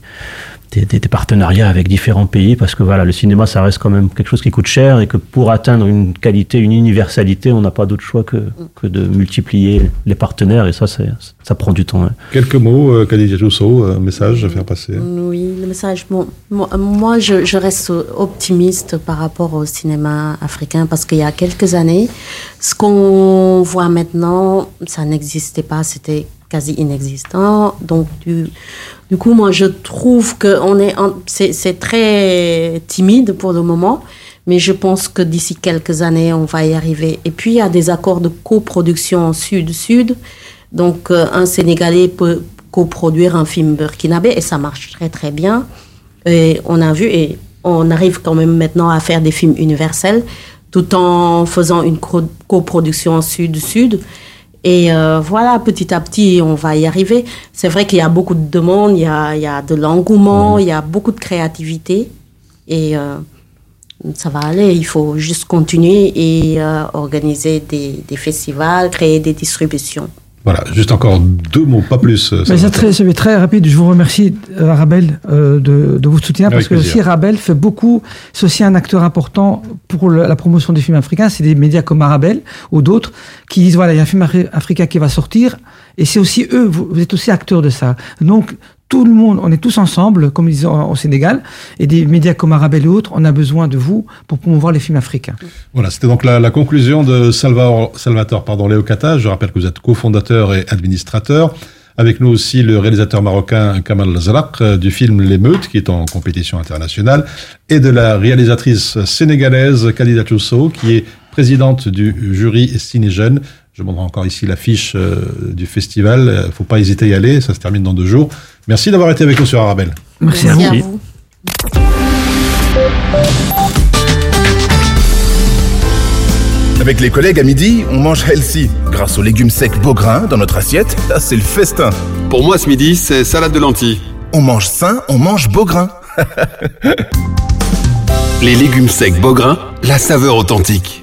des, des- des partenariats avec différents pays parce que voilà, le cinéma, ça reste quand même quelque chose qui coûte cher et que pour atteindre une qualité, une universalité, on n'a pas d'autre choix que, que de multiplier les partenaires et ça, ça prend du temps. hein. Quelques mots, euh, Khadija un message à faire passer. Oui, le message. Bon, moi, moi, je, je reste optimiste par rapport au cinéma africain parce qu'il y a quelques années, ce qu'on voit maintenant, ça n'existait pas, c'était quasi inexistant. Donc, du, du coup, moi, je trouve que c'est très timide pour le moment. Mais je pense que d'ici quelques années, on va y arriver. Et puis, il y a des accords de coproduction sud-sud. Donc, euh, un Sénégalais peut coproduire un film burkinabé et ça marche très très bien. Et on a vu et on arrive quand même maintenant à faire des films universels tout en faisant une co- coproduction sud-sud. Et euh, voilà, petit à petit, on va y arriver. C'est vrai qu'il y a beaucoup de demandes, il y a, il y a de l'engouement, il y a beaucoup de créativité. Et euh, ça va aller. Il faut juste continuer et euh, organiser des, des festivals, créer des distributions. Voilà, juste encore deux mots, pas plus. euh, Mais c'est très, c'est très rapide. Je vous remercie, euh, Rabel, euh, de, de votre soutien, Avec parce que plaisir. aussi Rabel fait beaucoup. C'est aussi un acteur important pour le- la promotion des films africains. C'est des médias comme Arabel ou d'autres qui disent voilà, il y a un film afri- africain qui va sortir, et c'est aussi eux. Vous, vous êtes aussi acteurs de ça. Donc tout le monde, on est tous ensemble, comme ils disent au Sénégal, et des médias comme Arabel et autres, on a besoin de vous pour promouvoir les films africains. Voilà, c'était donc la, conclusion de Salvador, Salvatore pardon, Léo Cata. Je rappelle que vous êtes cofondateur et administrateur. Avec nous aussi le réalisateur marocain Kamal Zrak euh, du film L'émeute, qui est en compétition internationale, et de la réalisatrice sénégalaise Khalida Tousso, qui est présidente du jury Ciné Jeune. Je montre encore ici l'affiche euh, du festival. Euh, faut pas hésiter à y aller, ça se termine dans deux jours. Merci d'avoir été avec nous sur Arabelle. Merci, Merci à vous. à vous. Avec les collègues à midi, on mange healthy. Grâce aux légumes secs Beaugrain dans notre assiette, là, c'est le festin. Pour moi, ce midi, c'est salade de lentilles. On mange sain, on mange Beaugrain. [LAUGHS] Les légumes secs Beaugrain, la saveur authentique.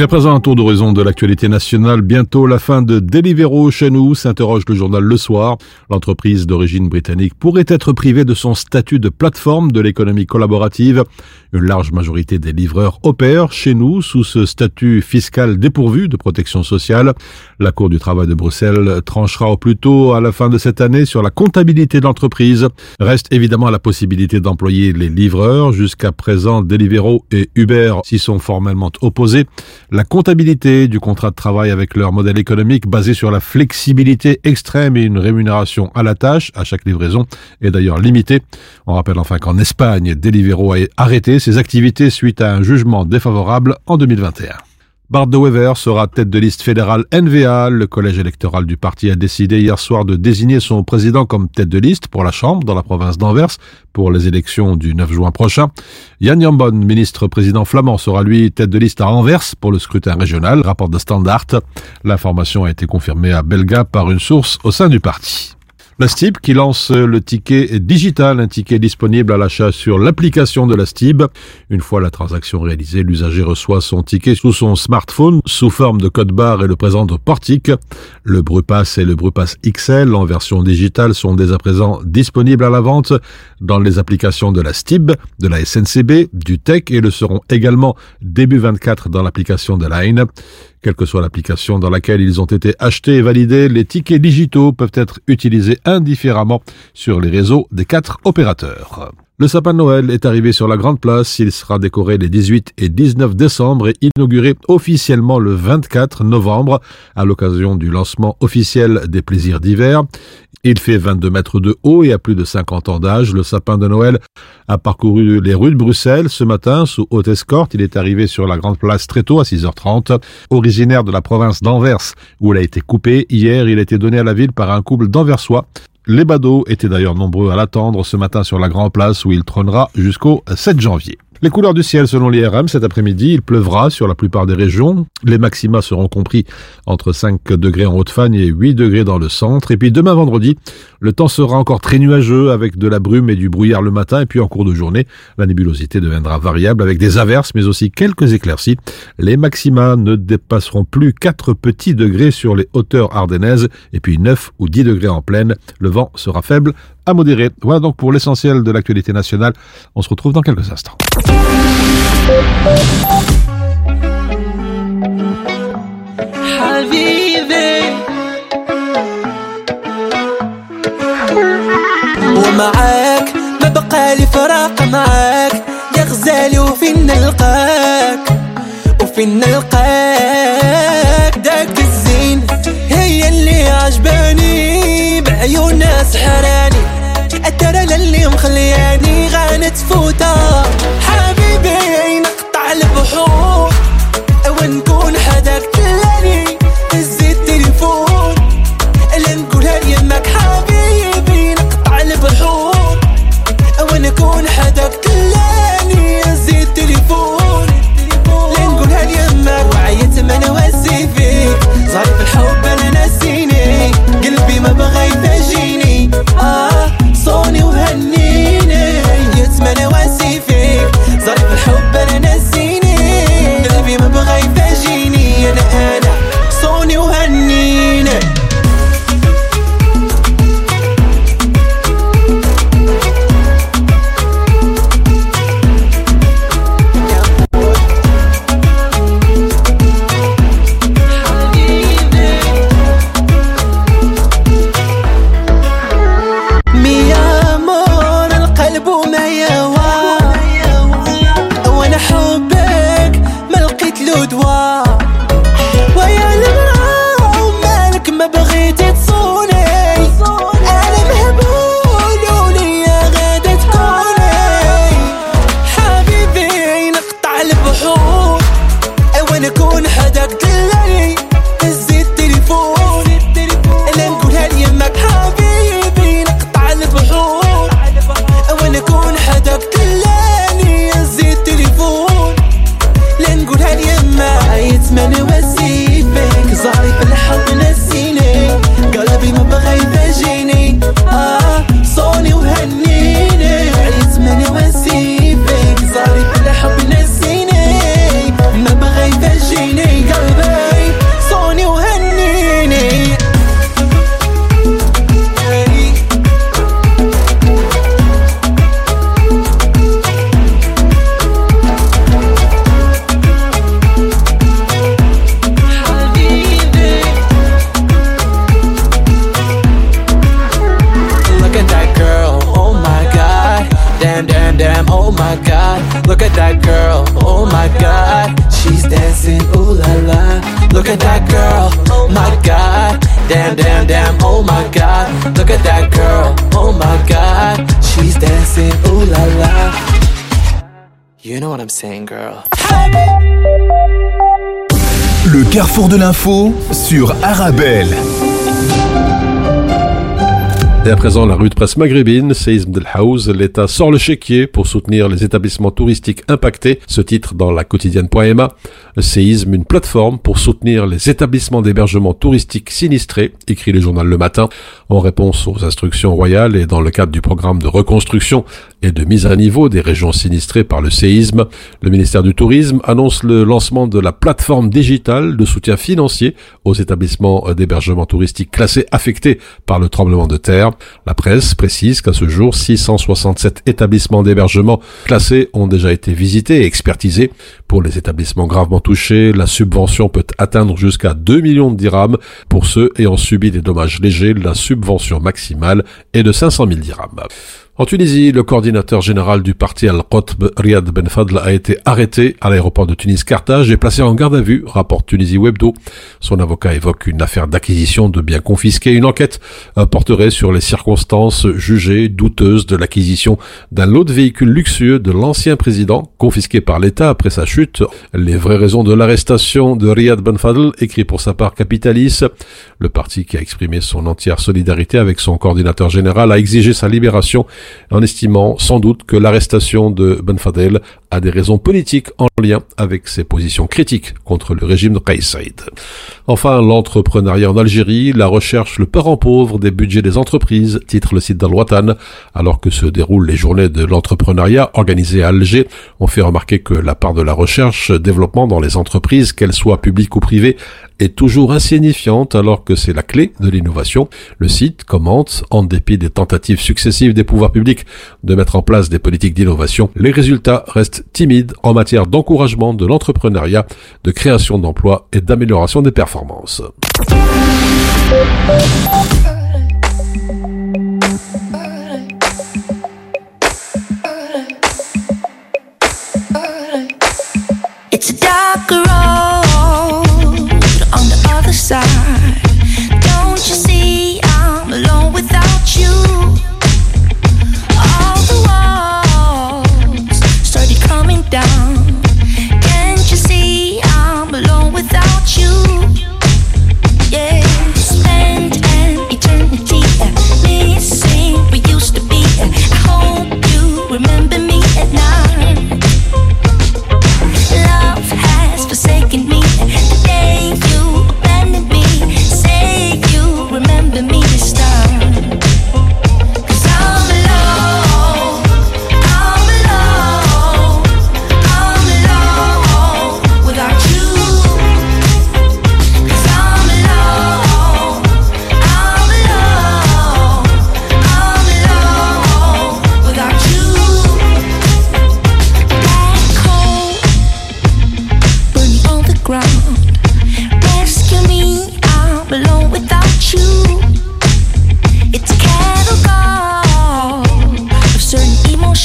Et à présent, un tour d'horizon de l'actualité nationale. Bientôt la fin de Deliveroo chez nous, s'interroge le journal Le Soir. L'entreprise d'origine britannique pourrait être privée de son statut de plateforme de l'économie collaborative. Une large majorité des livreurs opèrent chez nous sous ce statut fiscal dépourvu de protection sociale. La Cour du travail de Bruxelles tranchera au plus tôt à la fin de cette année sur la comptabilité de l'entreprise. Reste évidemment la possibilité d'employer les livreurs. Jusqu'à présent, Deliveroo et Uber s'y sont formellement opposés la comptabilité du contrat de travail avec leur modèle économique basé sur la flexibilité extrême et une rémunération à la tâche à chaque livraison est d'ailleurs limitée. On rappelle enfin qu'en Espagne, Deliveroo a arrêté ses activités suite à un jugement défavorable en 2021. Bart de Wever sera tête de liste fédérale NVA. Le collège électoral du parti a décidé hier soir de désigner son président comme tête de liste pour la Chambre dans la province d'Anvers pour les élections du 9 juin prochain. Yann Jambon, ministre président flamand, sera lui tête de liste à Anvers pour le scrutin régional, rapporte de Standard. L'information a été confirmée à Belga par une source au sein du parti. La STIB qui lance le ticket digital, un ticket disponible à l'achat sur l'application de la STIB. Une fois la transaction réalisée, l'usager reçoit son ticket sous son smartphone sous forme de code barre et le présente au portique. Le Brupass et le Brupass XL en version digitale sont dès à présent disponibles à la vente dans les applications de la STIB, de la SNCB, du TEC et le seront également début 24 dans l'application de Line. Quelle que soit l'application dans laquelle ils ont été achetés et validés, les tickets digitaux peuvent être utilisés indifféremment sur les réseaux des quatre opérateurs. Le sapin de Noël est arrivé sur la Grande Place. Il sera décoré les 18 et 19 décembre et inauguré officiellement le 24 novembre à l'occasion du lancement officiel des plaisirs d'hiver. Il fait 22 mètres de haut et a plus de 50 ans d'âge. Le sapin de Noël a parcouru les rues de Bruxelles ce matin sous haute escorte. Il est arrivé sur la Grande Place très tôt à 6h30. Originaire de la province d'Anvers où il a été coupé, hier il a été donné à la ville par un couple d'Anversois. Les badauds étaient d'ailleurs nombreux à l'attendre ce matin sur la Grande Place où il trônera jusqu'au 7 janvier. Les couleurs du ciel selon l'IRM cet après-midi, il pleuvra sur la plupart des régions. Les maxima seront compris entre 5 degrés en Haute-Fagne et 8 degrés dans le centre. Et puis demain vendredi, le temps sera encore très nuageux avec de la brume et du brouillard le matin. Et puis en cours de journée, la nébulosité deviendra variable avec des averses mais aussi quelques éclaircies. Les maxima ne dépasseront plus 4 petits degrés sur les hauteurs ardennaises et puis 9 ou 10 degrés en plaine. Le vent sera faible à modéré. Voilà donc pour l'essentiel de l'actualité nationale. On se retrouve dans quelques instants. حبيبي ومعاك ما بقى لي فراق معاك يا غزالي وفين نلقاك وفين نلقاك داك الزين هي اللي عجباني بعيونها سحراني الترى اللي مخلياني غانت فوتا حبيبي نقطع البحور ونكون حداك damn, oh my god. Look at that girl, oh my god. She's dancing, ooh la la. Look at that girl, oh my god. Damn, damn, damn, oh my god. Look at that girl, oh my god. She's dancing, ooh la la. You know what I'm saying, girl. Le carrefour de l'info sur Arabelle. Et à présent, la rue de presse maghrébine, séisme d'El Haouz, l'État sort le chéquier pour soutenir les établissements touristiques impactés. Ce titre dans la quotidienne.ma. Séisme, une plateforme pour soutenir les établissements d'hébergement touristique sinistrés, écrit le journal Le Matin, en réponse aux instructions royales et dans le cadre du programme de reconstruction et de mise à niveau des régions sinistrées par le séisme. Le ministère du Tourisme annonce le lancement de la plateforme digitale de soutien financier aux établissements d'hébergement touristique classés affectés par le tremblement de terre. La presse précise qu'à ce jour, 667 établissements d'hébergement classés ont déjà été visités et expertisés. Pour les établissements gravement touchés, la subvention peut atteindre jusqu'à 2 millions de dirhams. Pour ceux ayant subi des dommages légers, la subvention maximale est de 500 000 dirhams. En Tunisie, le coordinateur général du parti Al-Qotb, Riyad Ben Fadl, a été arrêté à l'aéroport de Tunis-Carthage et placé en garde à vue, rapporte Tunisie Webdo. Son avocat évoque une affaire d'acquisition de biens confisqués. Une enquête euh, porterait sur les circonstances jugées douteuses de l'acquisition d'un lot de véhicules luxueux de l'ancien président, confisqué par l'État après sa chute. Les vraies raisons de l'arrestation de Riyad Ben Fadl, écrit pour sa part Capitalis. Le parti qui a exprimé son entière solidarité avec son coordinateur général a exigé sa libération en estimant sans doute que l'arrestation de Ben Fadel a des raisons politiques en lien avec ses positions critiques contre le régime de Kais Saïd. Enfin, l'entrepreneuriat en Algérie, la recherche le parent pauvre des budgets des entreprises, titre le site d'Al-Watan, alors que se déroulent les journées de l'entrepreneuriat organisées à Alger, on fait remarquer que la part de la recherche développement dans les entreprises, qu'elles soient publiques ou privées, est toujours insignifiante alors que c'est la clé de l'innovation. Le site commente, en dépit des tentatives successives des pouvoirs publics de mettre en place des politiques d'innovation, les résultats restent timides en matière d'encouragement de l'entrepreneuriat, de création d'emplois et d'amélioration des performances.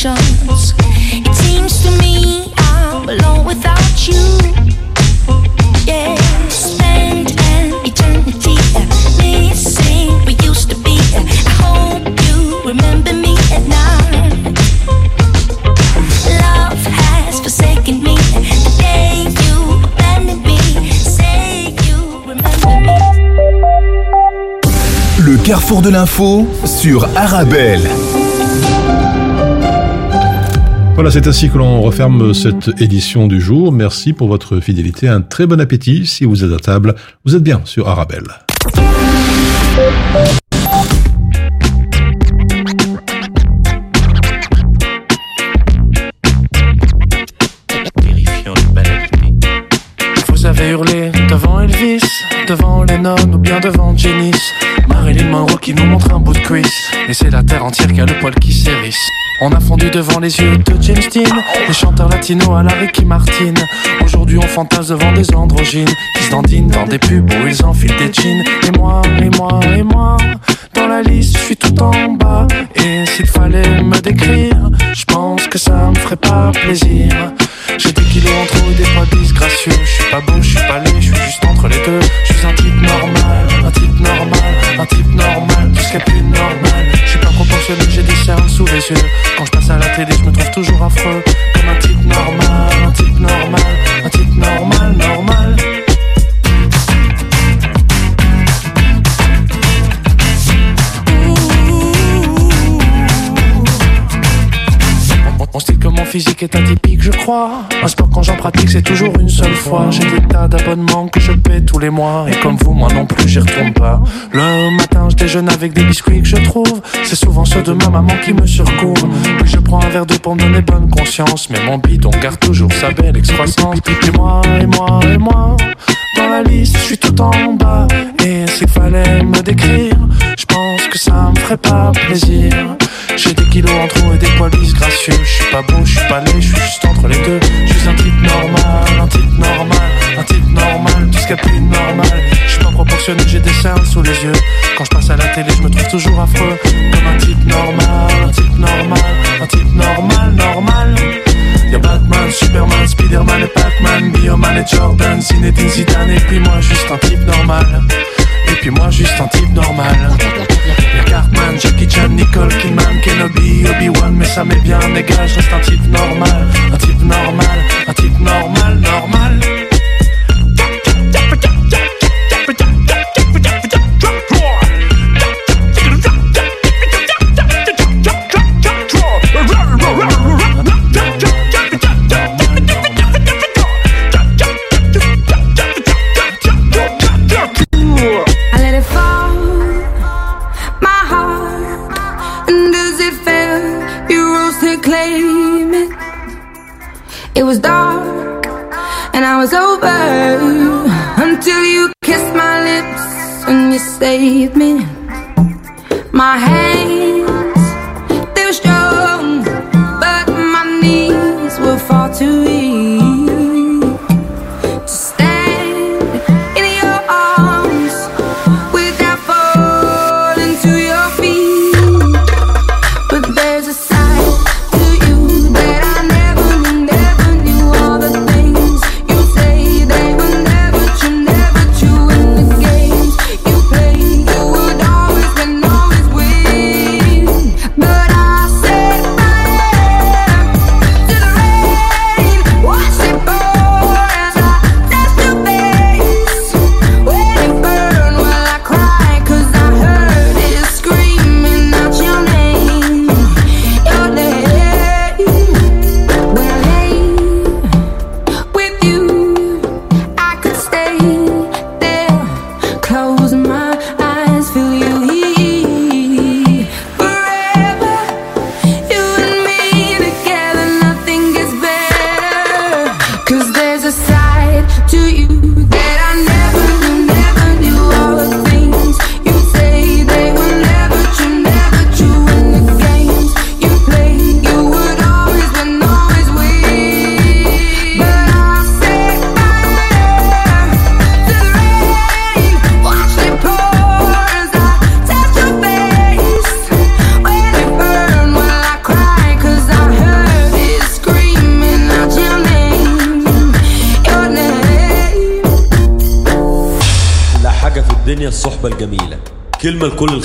emotions. It seems to me I'm alone without you. Yeah, spend an eternity missing. We used to be. I hope you remember me at night. Love has forsaken me. The day you abandoned me, say you remember me. Le carrefour de l'info sur Arabelle. Voilà, c'est ainsi que l'on referme cette édition du jour. Merci pour votre fidélité. Un très bon appétit. Si vous êtes à table, vous êtes bien sur Arabelle. Vous avez hurlé devant Elvis, devant Lennon ou bien devant Janice. Marilyn Monroe qui nous montre un bout de cuisse. Et c'est la terre entière qui a le poil qui s'érisse. On a fondu devant les yeux de James Dean, les chanteurs latinos à la Ricky Martin. Aujourd'hui on fantasme devant des androgynes qui se dandinent dans des pubs où ils enfilent des jeans. Et moi, et moi, et moi, dans la liste je suis tout en bas. Et s'il fallait me décrire, je pense que ça me ferait pas plaisir. J'ai des kilos en trop des poids disgracieux. Je suis pas beau, je suis pas laid, je suis juste entre les deux. Je suis un type normal, un type normal, un type normal, tout ce a de plus normal. Je suis pas proportionné, j'ai des cernes sous les yeux. Quand je passe à la télé, je me trouve toujours affreux. Comme un type normal, un type normal, un type normal. Physique est atypique, je crois. Un sport quand j'en pratique, c'est toujours une seule fois. J'ai des tas d'abonnements que je paie tous les mois. Et comme vous, moi non plus, j'y retourne pas. Le matin, je déjeune avec des biscuits que je trouve. C'est souvent ceux de ma maman qui me surcouvent. Puis je prends un verre d'eau pour me donner bonne conscience. Mais mon bidon garde toujours sa belle excroissance. Et moi, et moi, et moi. Dans la liste, je suis tout en bas. Et s'il fallait me décrire, je pense que ça me ferait pas plaisir. J'ai des kilos en trop et des poils disgracieux. Je suis pas beau, je suis pas laid, je suis juste entre les deux. Je suis un type normal, un type normal, un type normal, tout ce qu'il y a plus normal. Je suis pas proportionné, j'ai des cernes sous les yeux. Quand je passe à la télé, je me trouve toujours affreux. Comme un type normal, un type normal, un type normal, normal. Superman, Spiderman et Pac-Man, Bioman et Jordan, Zinedine Zidane et puis moi juste un type normal. Et puis moi juste un type normal. Y'a Cartman, Jackie Chan, Nicole Kidman, Kenobi, Obi-Wan, mais ça m'est bien égal, je reste un type normal, un type normal, un type normal, normal. Was over until you kissed my lips and you saved me. My hands,